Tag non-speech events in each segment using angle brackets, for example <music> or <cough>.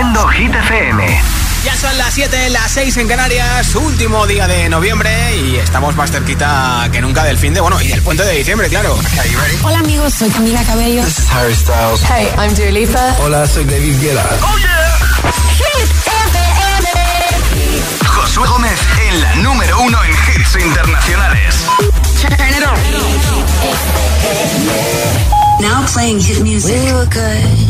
Haciendo Hit FM. Ya son las 7, las 6 en Canarias, último día de noviembre y estamos más cerquita que nunca del fin de, bueno, y del puente de diciembre, claro. Hola amigos, soy Camila Cabello. This is Harry Styles. Hey, I'm Dua Lipa. Hola, soy David Guetta. ¡Oh, yeah! Hit FM. Josué Gómez en la número uno en hits internacionales. Now playing hit music. We were good,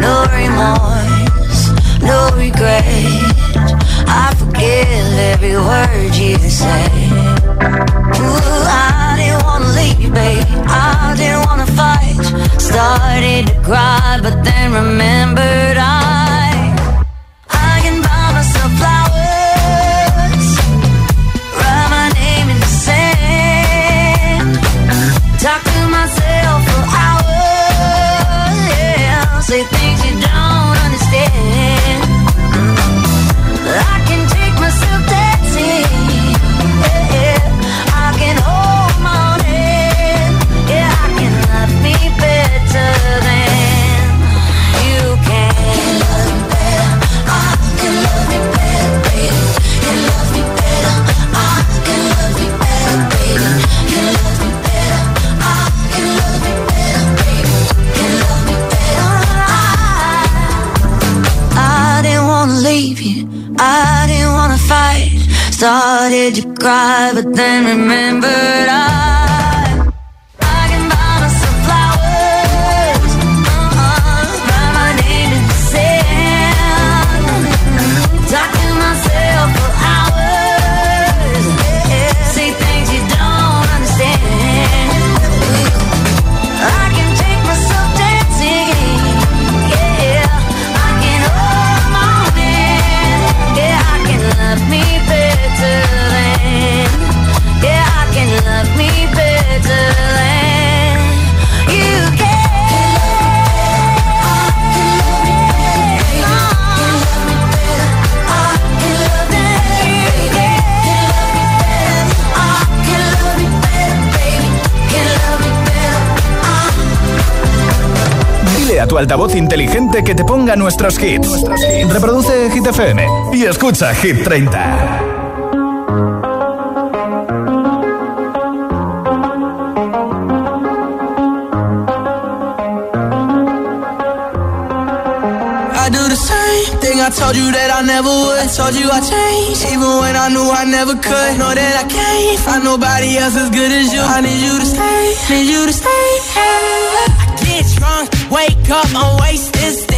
No remorse, no regret. I forgive every word you say. Ooh, I didn't wanna leave, babe. I didn't wanna fight. Started to cry, but then remembered nuestros hits. Reproduce Hit FM y escucha Hit 30. I do the same thing I told you that I never would. I told you I changed, even when I knew I never could. Know that I can't find nobody else as good as you. I need you to stay, need you to stay. I get drunk, wake up, I'm wasted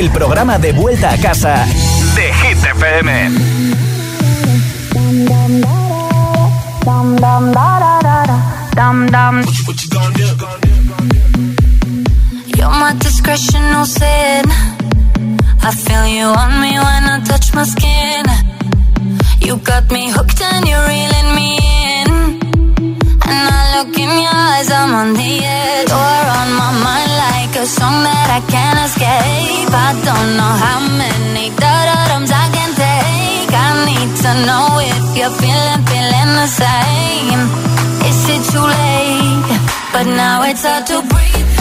el programa de vuelta a casa de Hit FM. You're my discretion, no sin. I feel you on me when I touch my skin. You got me hooked and you're reeling me in. And I look in your eyes, I'm on the edge. You're on my mind like a song that I can't escape. I don't know how many da-da-dums I can take. I need to know if you're feeling, feeling the same. Is it too late? But now it's hard to breathe.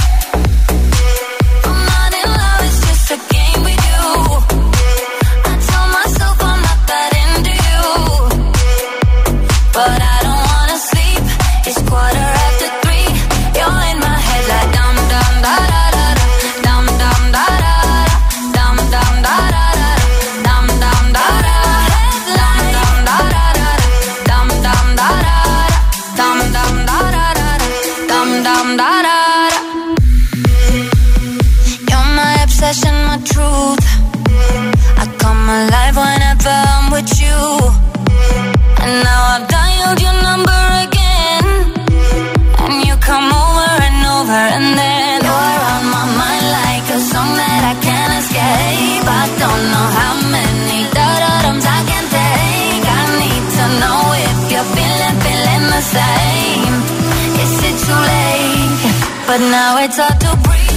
Now it's hard to breathe.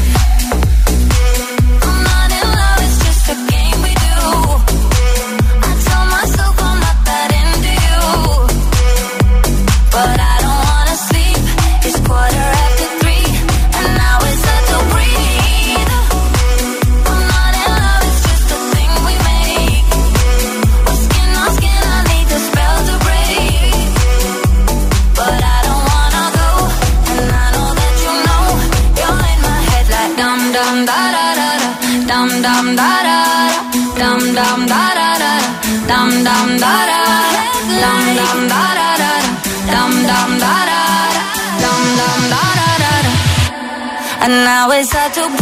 Now it's hard to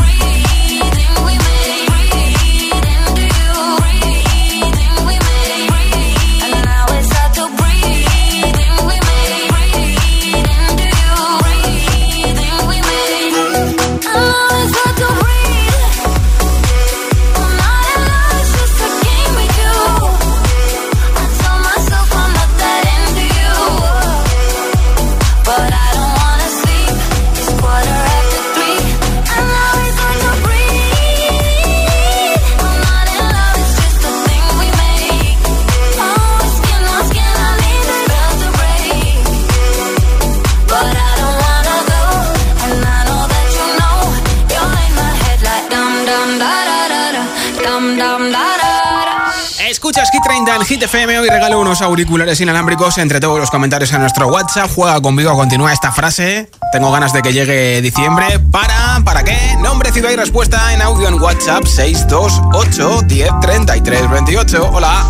Hit 30 en Hit FM. Hoy regalo unos auriculares inalámbricos entre todos los comentarios en nuestro WhatsApp. Juega conmigo, continúa esta frase. Tengo ganas de que llegue diciembre. ¿Para? ¿Para qué? Nombre, ciudad y respuesta en audio en WhatsApp 628 10 33 28. Hola.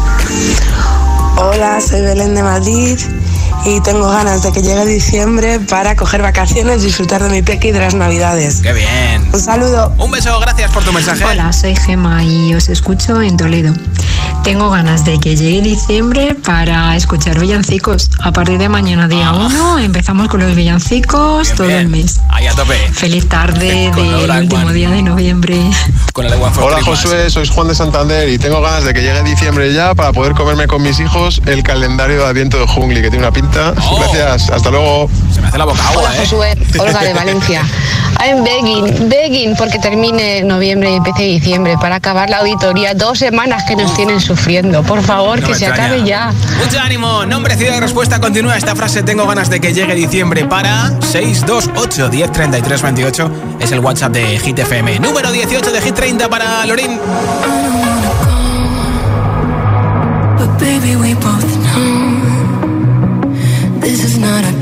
Hola, soy Belén de Madrid y tengo ganas de que llegue diciembre para coger vacaciones, disfrutar de mi peque y de las navidades. Qué bien. Un saludo. Un beso, gracias por tu mensaje. Hola, soy Gema y os escucho en Toledo. Tengo ganas de que llegue diciembre para escuchar villancicos. A partir de mañana, día 1, empezamos con los villancicos Bien, todo bien. el mes. Ahí a tope. Feliz tarde del último día de noviembre. Con for Hola. Josué, soy Juan de Santander y tengo ganas de que llegue diciembre ya para poder comerme con mis hijos el calendario de Adviento de Jungli, que tiene una pinta. Oh. Gracias, hasta luego. Se me hace la boca agua, Hola ¿eh? Josué, Olga de Valencia. I'm begging, begging porque termine noviembre y empiece diciembre para acabar la auditoría. Dos semanas que nos tienen nuevo sufriendo. Por favor, no que se acabe ya. Mucho ánimo. Nombre, ciudad y respuesta. Continúa esta frase. Tengo ganas de que llegue diciembre para 628 1033 28. Es el WhatsApp de Hit FM. Número 18 de Hit 30 para Lorin. This is not a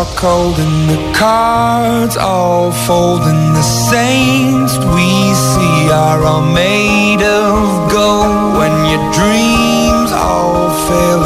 are cold and the cards all fold and the saints we see are all made of gold. When your dreams all fail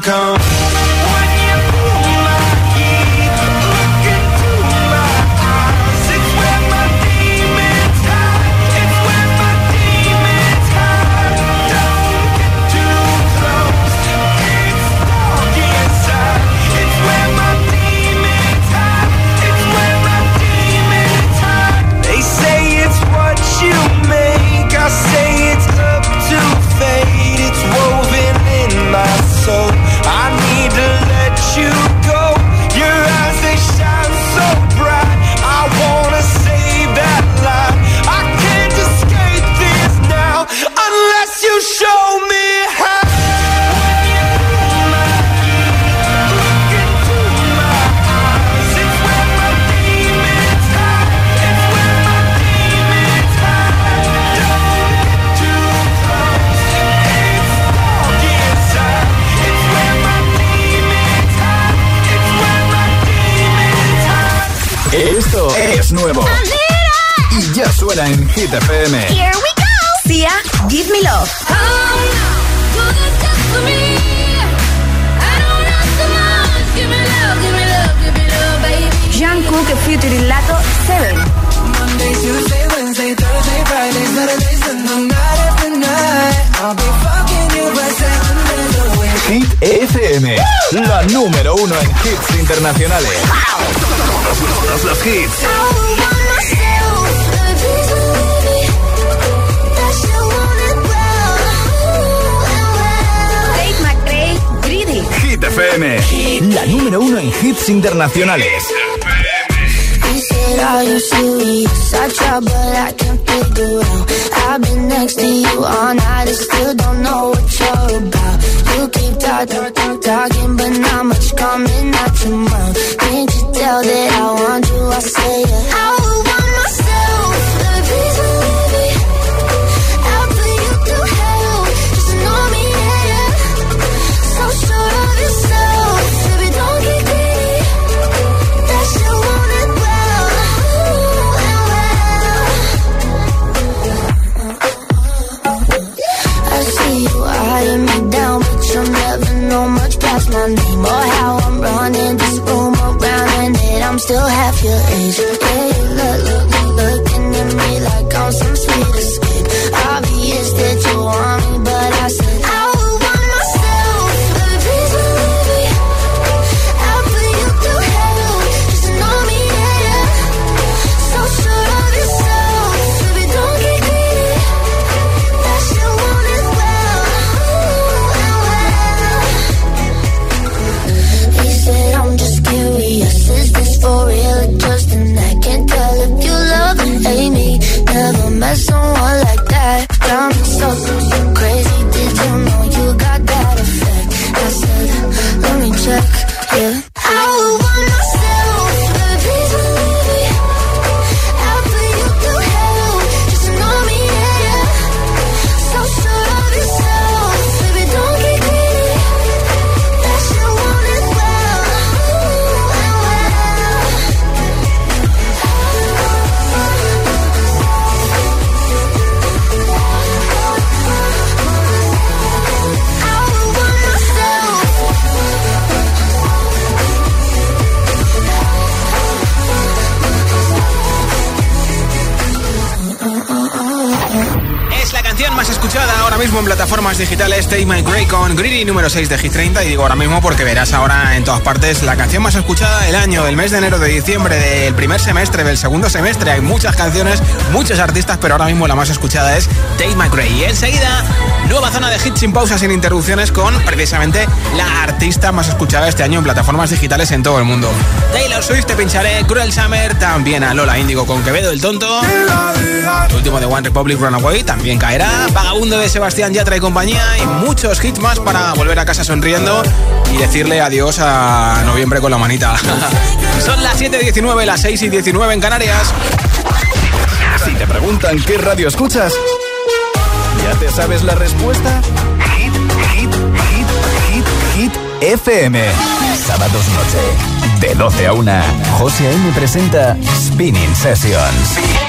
come. Internacionales. Todos los hits. Hit FM, la número uno en hits internacionales. He said, Are you serious? I try, but I can't figure out. I've been next to you all night and still don't know what you're about. You keep talking, talk, talking, but not much coming mouth. Can't you tell that I want you? I say it. I en plataformas digitales Take My Grey con Greedy número 6 de Hit 30 y digo ahora mismo porque verás ahora en todas partes la canción más escuchada del año, del mes de enero, de diciembre, del primer semestre, del segundo semestre. Hay muchas canciones, muchos artistas, pero ahora mismo la más escuchada es Take My Grey. Y enseguida, nueva zona de hits sin pausas, sin interrupciones con precisamente la artista más escuchada este año en plataformas digitales en todo el mundo. Taylor Swift te pincharé, Cruel Summer, también a Lola Índigo con Quevedo el Tonto. El último de One Republic Runaway también caerá. Vagabundo de Sebastián Yatra y compañía. Y muchos hits más para volver a casa sonriendo y decirle adiós a noviembre con la manita. <laughs> Son las 7.19, las 6 y 19 en Canarias. Si te preguntan qué radio escuchas, ¿ya te sabes la respuesta? Hit, hit, hit, hit, hit, FM. Sábados noche, de 12 a 1, José A.M. presenta Spinning Sessions.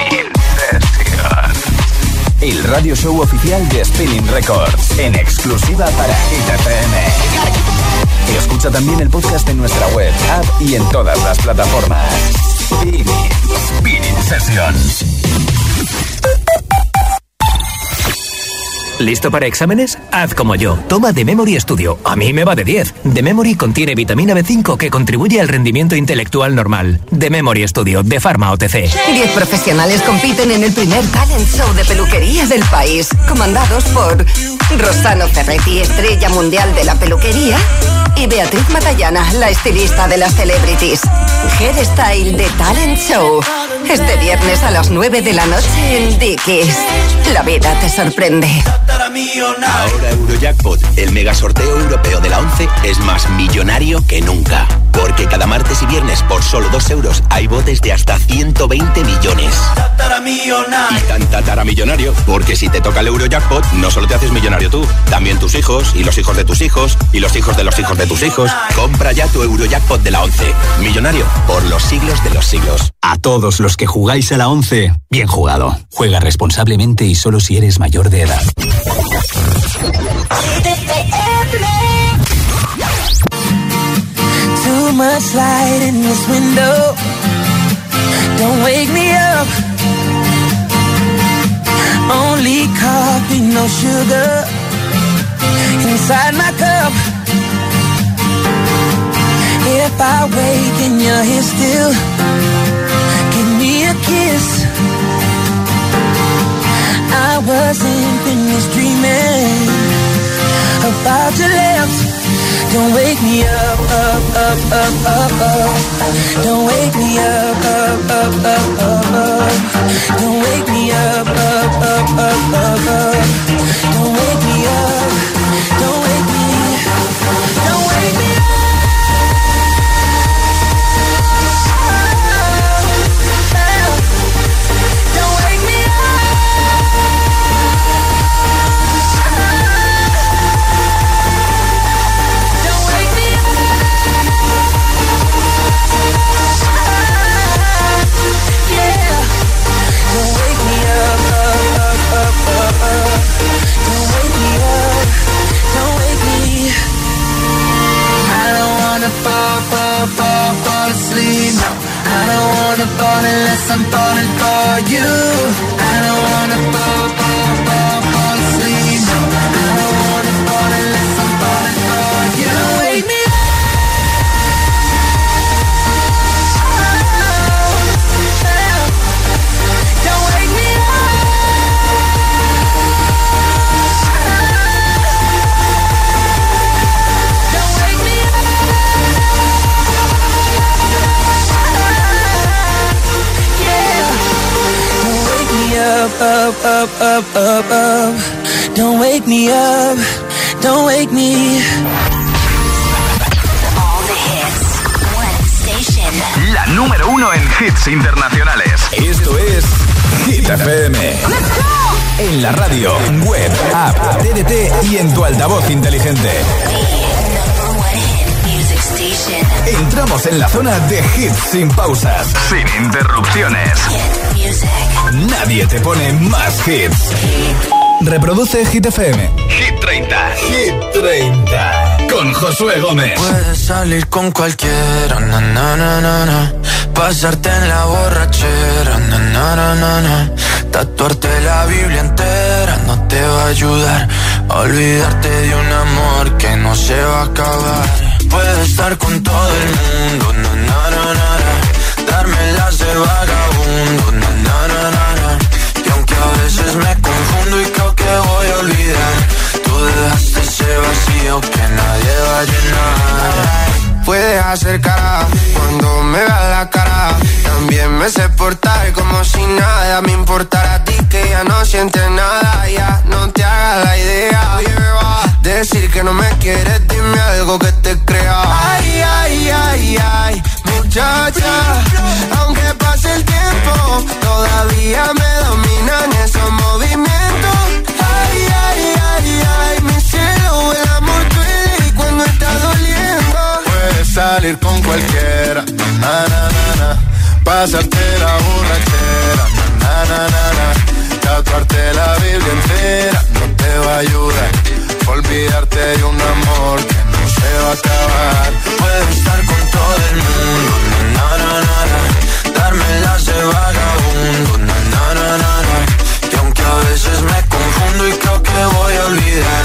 El radio show oficial de Spinning Records, en exclusiva para Hit FM. Escucha también el podcast en nuestra web, app y en todas las plataformas. Spinning, Spinning Sessions. ¿Listo para exámenes? Haz como yo. Toma The Memory Studio. A mí me va de 10. The Memory contiene vitamina B5 que contribuye al rendimiento intelectual normal. The Memory Studio de Pharma OTC. Diez profesionales compiten en el primer talent show de peluquería del país, comandados por Rosano Ferretti, estrella mundial de la peluquería, y Beatriz Matallana, la estilista de las celebrities. Hairstyle de Talent Show. Este viernes a las 9 de la noche en Dickies. La vida te sorprende. Ahora Eurojackpot, el mega sorteo europeo de la 11, es más millonario que nunca. Porque cada martes y viernes por solo 2 euros hay botes de hasta 120 millones. Y tan tataramillonario, porque si te toca el Eurojackpot, no solo te haces millonario tú, también tus hijos, y los hijos de tus hijos, y los hijos de los hijos de tus hijos. Compra ya tu Eurojackpot de la 11. Millonario por los siglos de los siglos. A todos los que jugáis a la 11, bien jugado. Juega responsablemente y solo si eres mayor de edad. Too much light in this window. Don't wake me up. Only coffee, no sugar. Inside my cup. If I wake and you're here still. I wasn't finished dreaming about your lips. Don't wake me up, up, up, up, up, up. Don't wake me up, up, up, up, up, up. Don't wake me up, up, up, up, up, up. Altavoz inteligente. Entramos en la zona de hits sin pausas, sin interrupciones. Nadie te pone más hits. Reproduce Hit FM. Hit 30. Hit 30. Con Josué Gómez. Puedes salir con cualquiera, na, na, na, na, Pasarte en la borrachera, na, na, na, na, na. Tatuarte la Biblia entera no te va a ayudar. Olvidarte de un amor que no se va a acabar. Puedes estar con todo el mundo, na, na, na, na, darme las de vagabundo, y aunque a veces me confundo y creo que voy a olvidar, tú dejaste ese vacío que nadie va a llenar. Puedes hacer cara cuando me veas la cara. También me sé portar como si nada me importara a ti que ya no sientes quieres, dime algo que te crea. Ay, ay, ay, ay, muchacha. Aunque pase el tiempo, todavía me dominan esos movimientos. Ay, ay, ay, ay, mi cielo, el amor duele cuando está doliendo. Puedes salir con cualquiera, na, na, na, na. Pásate la borrachera, na, na, na, na. Tatuarte la Biblia entera olvidarte de un amor que no se va a acabar. Puedo estar con todo el mundo, na, na, na, na, darme las de vagabundo, na, na, na, na. Y aunque a veces me confundo y creo que voy a olvidar,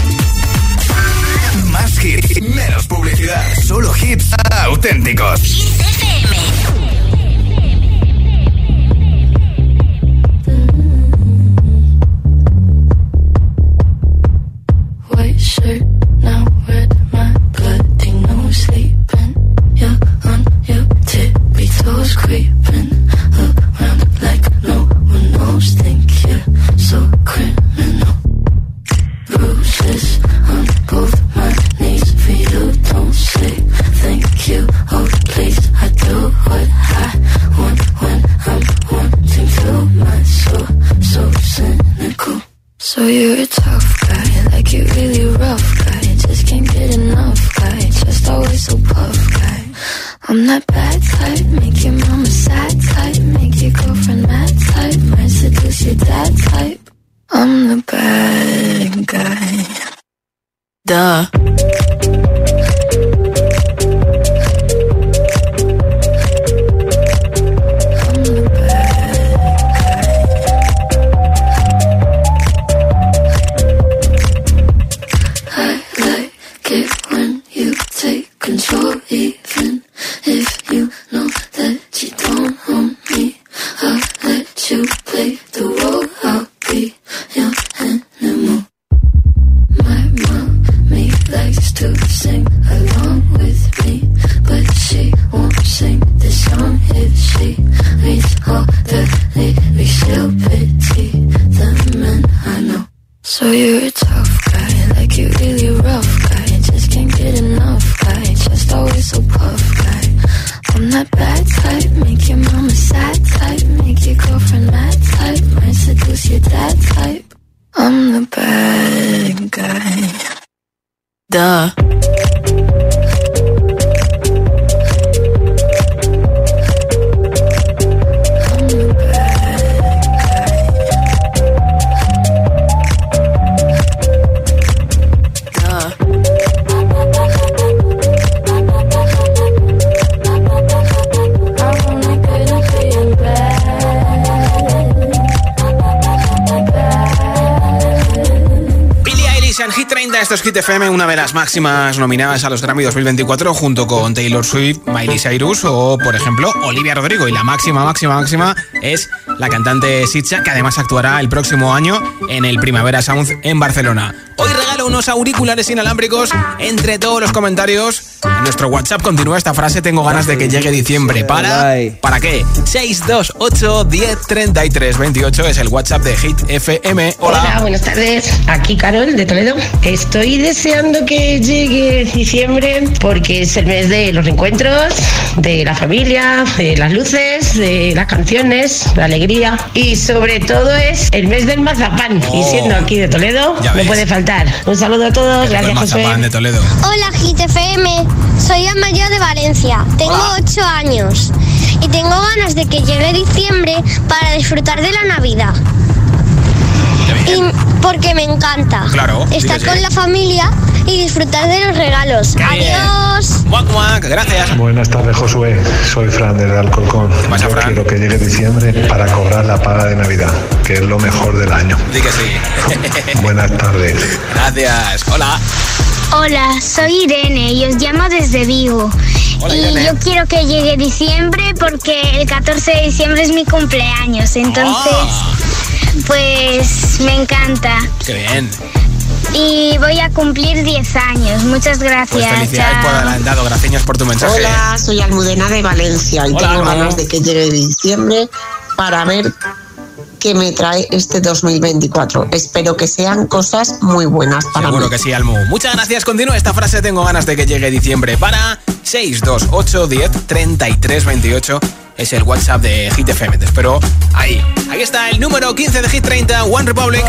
Hits, menos publicidad. Solo hits auténticos. glory. Máximas nominadas a los Grammy 2024 junto con Taylor Swift, Miley Cyrus o, por ejemplo, Olivia Rodrigo. Y la máxima, máxima, máxima es la cantante Sitcha, que además actuará el próximo año en el Primavera Sound en Barcelona. Hoy regalo unos auriculares inalámbricos entre todos los comentarios. Nuestro WhatsApp continúa esta frase, tengo ganas de que llegue diciembre. ¿Para? ¿Para qué? 628 10 33 28 es el WhatsApp de Hit FM. Hola. Hola, buenas tardes. Aquí Carol de Toledo. Estoy deseando que llegue diciembre porque es el mes de los reencuentros, de la familia, de las luces, de las canciones, de la alegría y sobre todo es el mes del mazapán. Y siendo aquí de Toledo, no puede faltar. Un saludo a todos. El Gracias, José. mazapán de Toledo. Hola GTFM, soy Amaya de Valencia, tengo 8 años y tengo ganas de que llegue diciembre para disfrutar de la Navidad. Y porque me encanta Claro, estar sí que sí. con la familia y disfrutar de los regalos. Adiós. Guac, guac, gracias. Buenas tardes, Josué. Soy Fran desde Alcorcón. Yo quiero que llegue diciembre para cobrar la paga de Navidad, que es lo mejor del año. Que sí. <laughs> Buenas tardes. Gracias. Hola. Hola, soy Irene y os llamo desde Vigo. Hola, y Irene. yo quiero que llegue diciembre porque el 14 de diciembre es mi cumpleaños. Entonces, Ah. pues me encanta. Qué bien. Y voy a cumplir 10 años. Muchas gracias. Pues felicidades Chao. por adelantado. Gracias por tu mensaje. Hola, soy Almudena de Valencia y Hola, tengo ganas de que llegue diciembre para ver que me trae este 2024. Espero que sean cosas muy buenas para Seguro mí. Seguro que sí, Almu. Muchas gracias. Continúa esta frase. Tengo ganas de que llegue diciembre para 628 10 33 28 es el WhatsApp de Hit FM. Te espero ahí. Ahí está el número 15 de Hit 30, One Republic.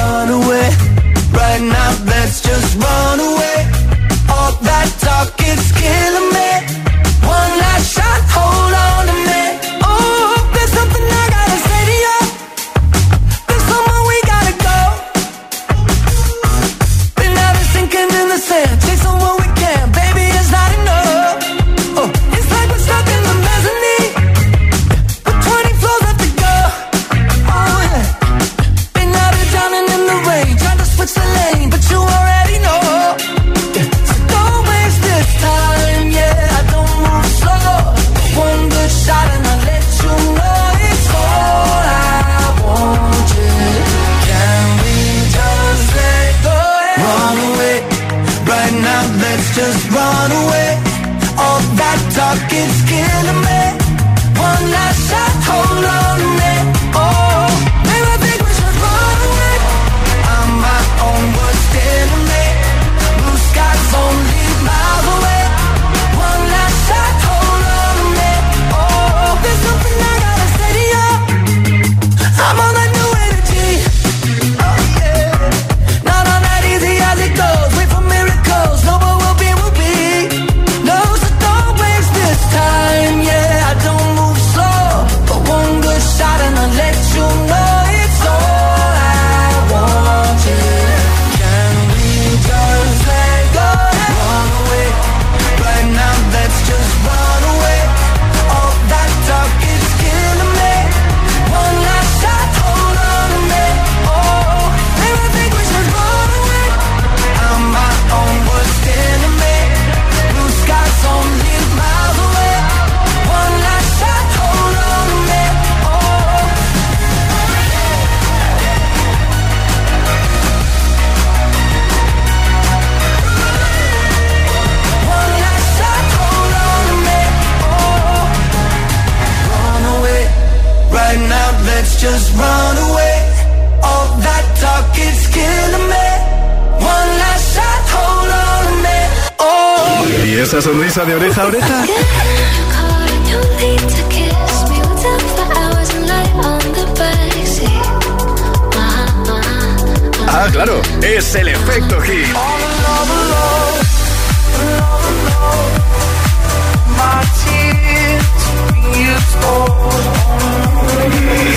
Ah, claro, es el efecto hit.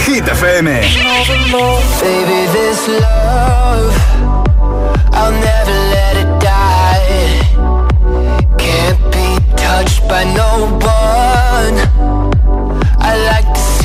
Hit FM. Baby, this love, I'll never let it die. Can't be touched by no one. I like to see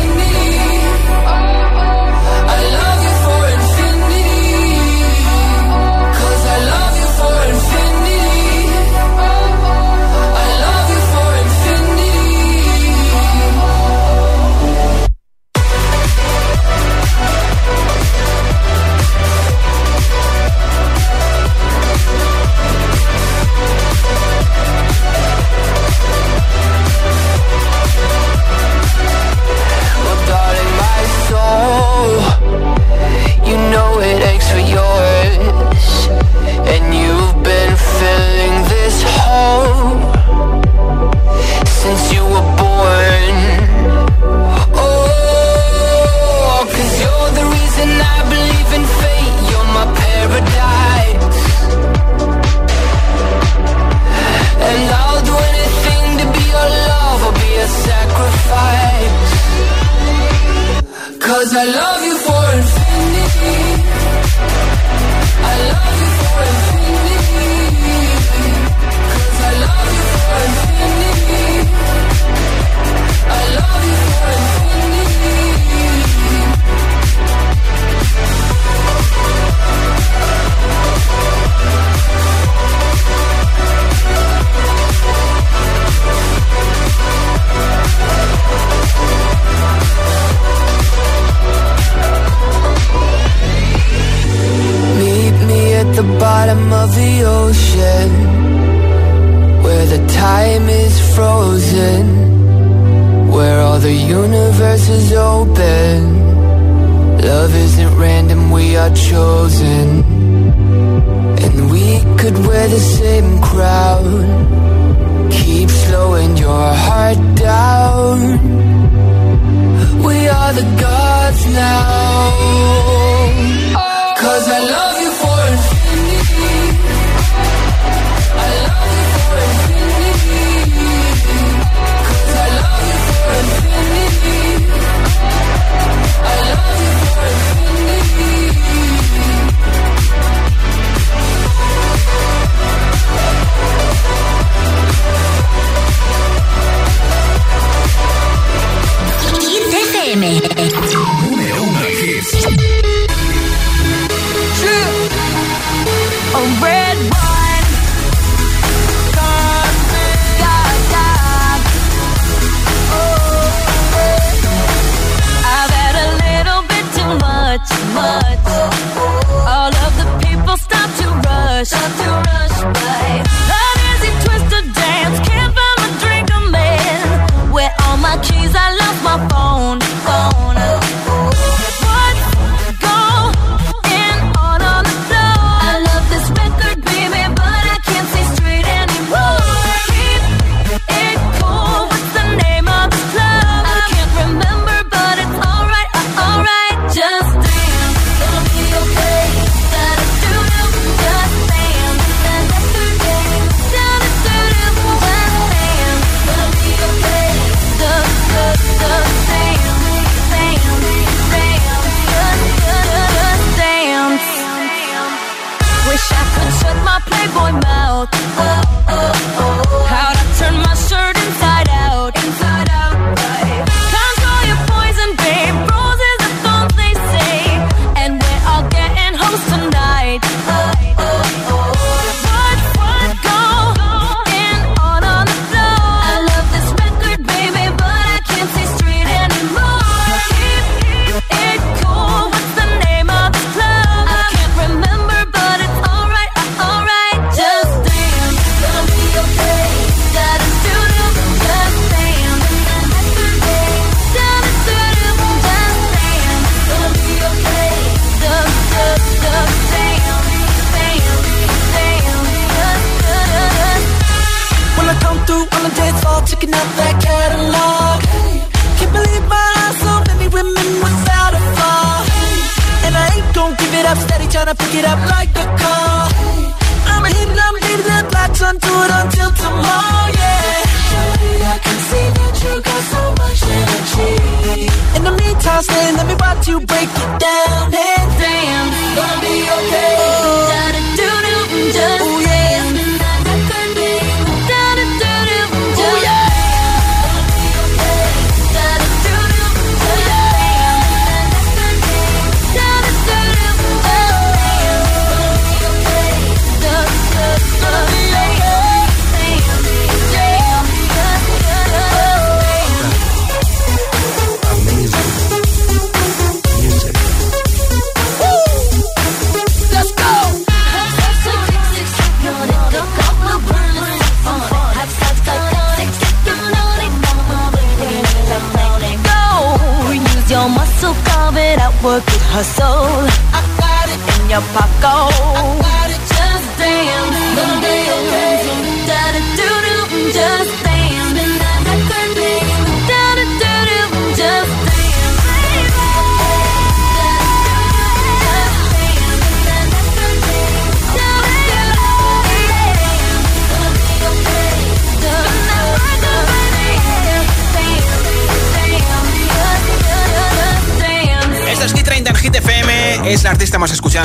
Please, I love my phone, phone.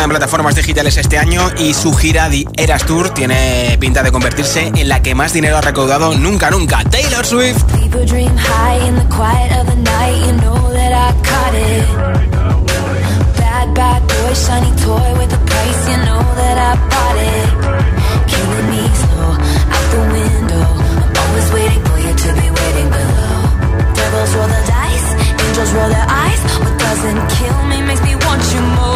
en plataformas digitales este año y su gira The Eras Tour tiene pinta de convertirse en la que más dinero ha recaudado nunca, nunca. Taylor Swift. roll their eyes. What doesn't kill me makes me want you more.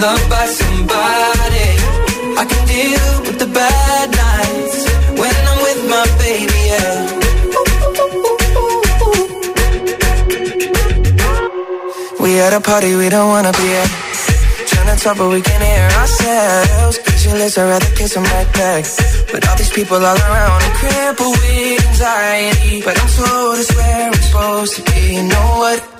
Loved by somebody. I can deal with the bad nights when I'm with my baby, yeah. We at a party we don't wanna be at. Trying to talk but we can't hear ourselves. Pictureless, I'd rather kiss them right back. But all these people all around are crippled with anxiety. But I'm told it's where I'm supposed to be. You know what?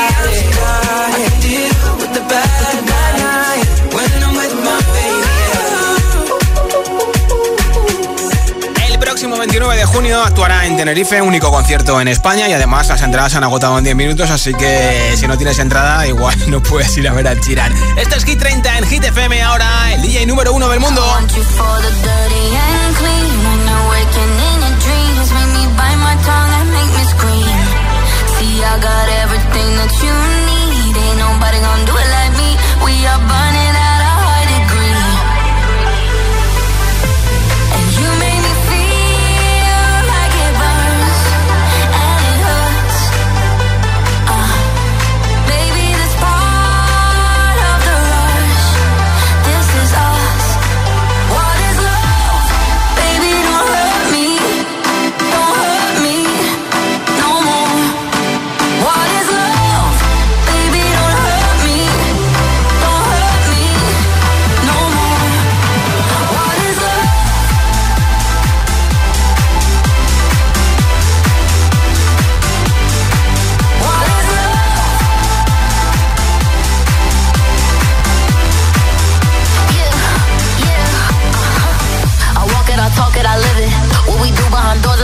19 de junio actuará en Tenerife, único concierto en España y además las entradas se han agotado en 10 minutos, así que si no tienes entrada, igual <laughs> no puedes ir a ver a Chirán. Esto es Hit 30 en Hit FM, ahora el DJ número uno del mundo.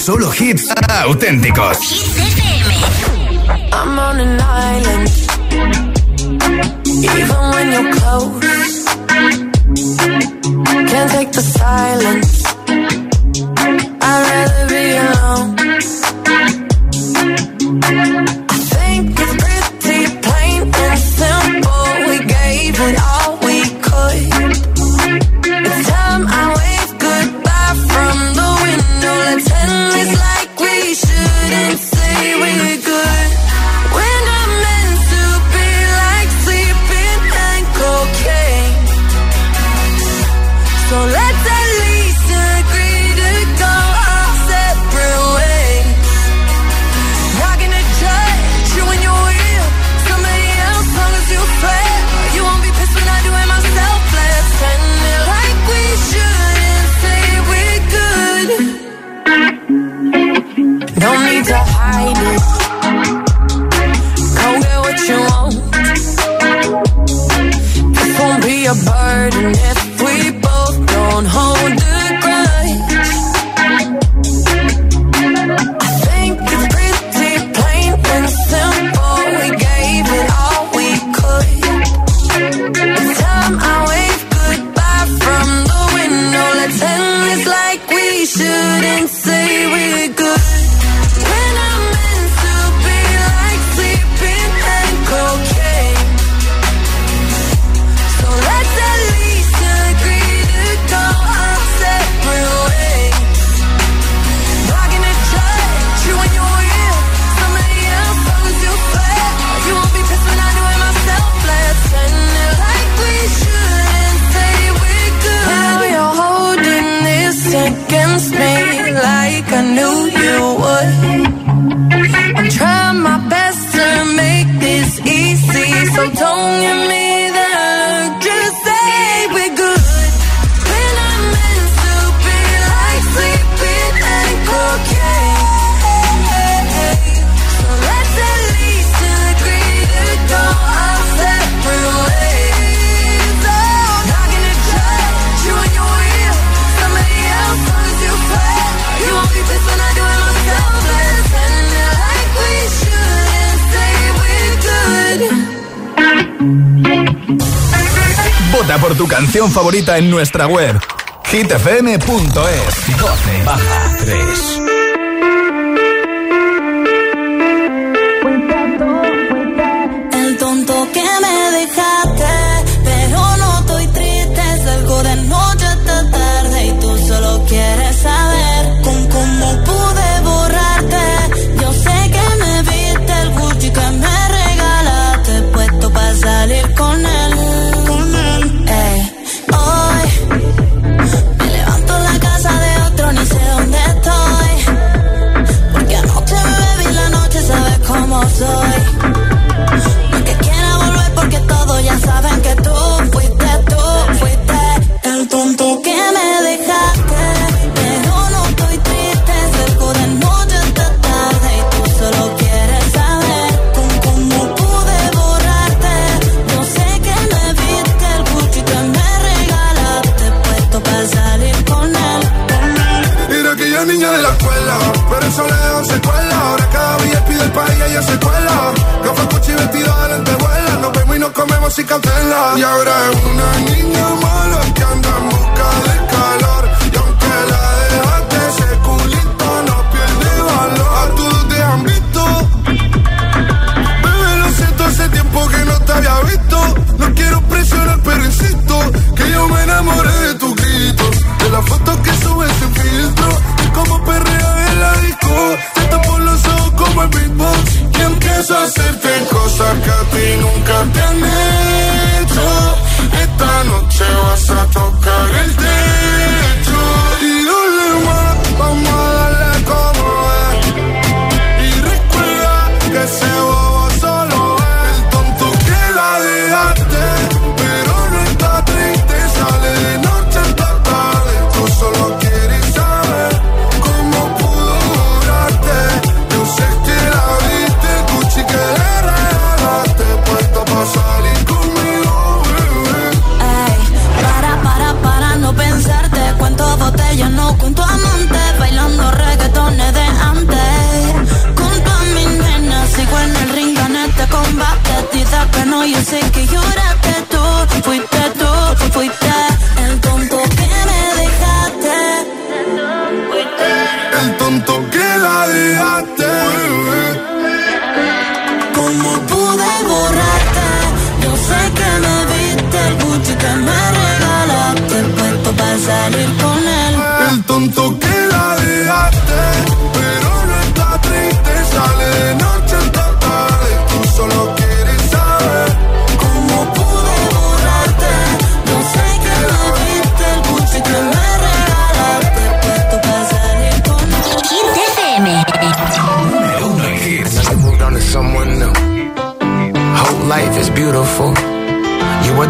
Solo hits auténticos. Hits FM. I'm on an island. Even when you're close. Can't take the silence. por tu canción favorita en nuestra web hitfm.es. 12 baja 3.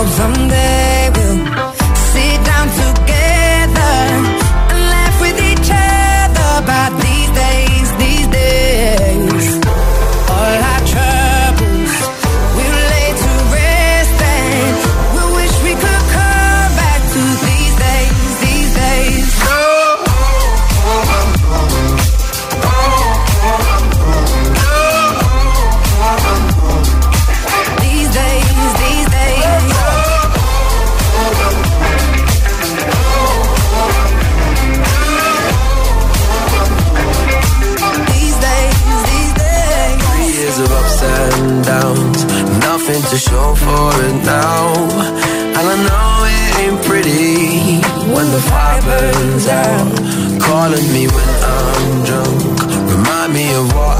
Hope someday we'll show for it now. And I know it ain't pretty when the fire burns out. Calling me when I'm drunk, remind me of what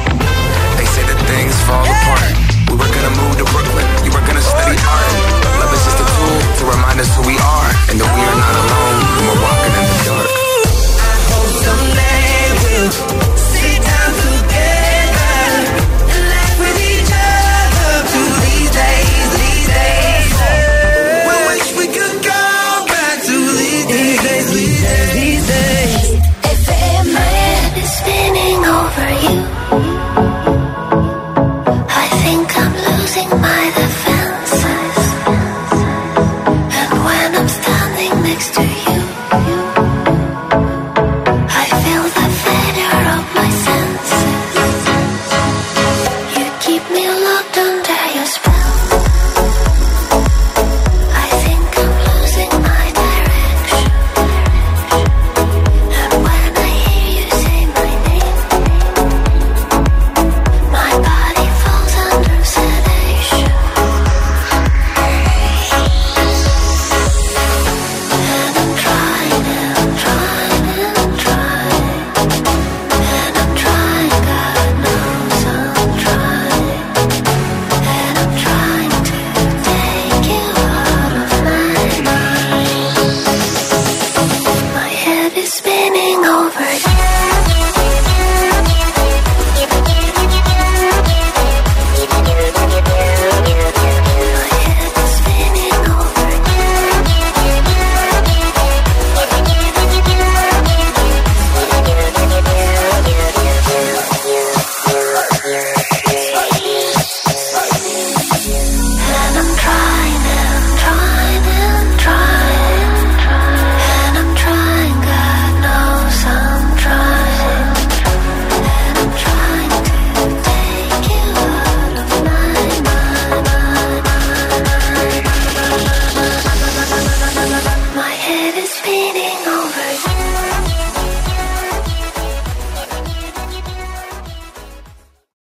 Things fall apart. We were gonna move to Brooklyn. You were gonna study art. Love is just a tool to remind us who we are and that we are not alone when we're walking in the dark. I hope Someday we'll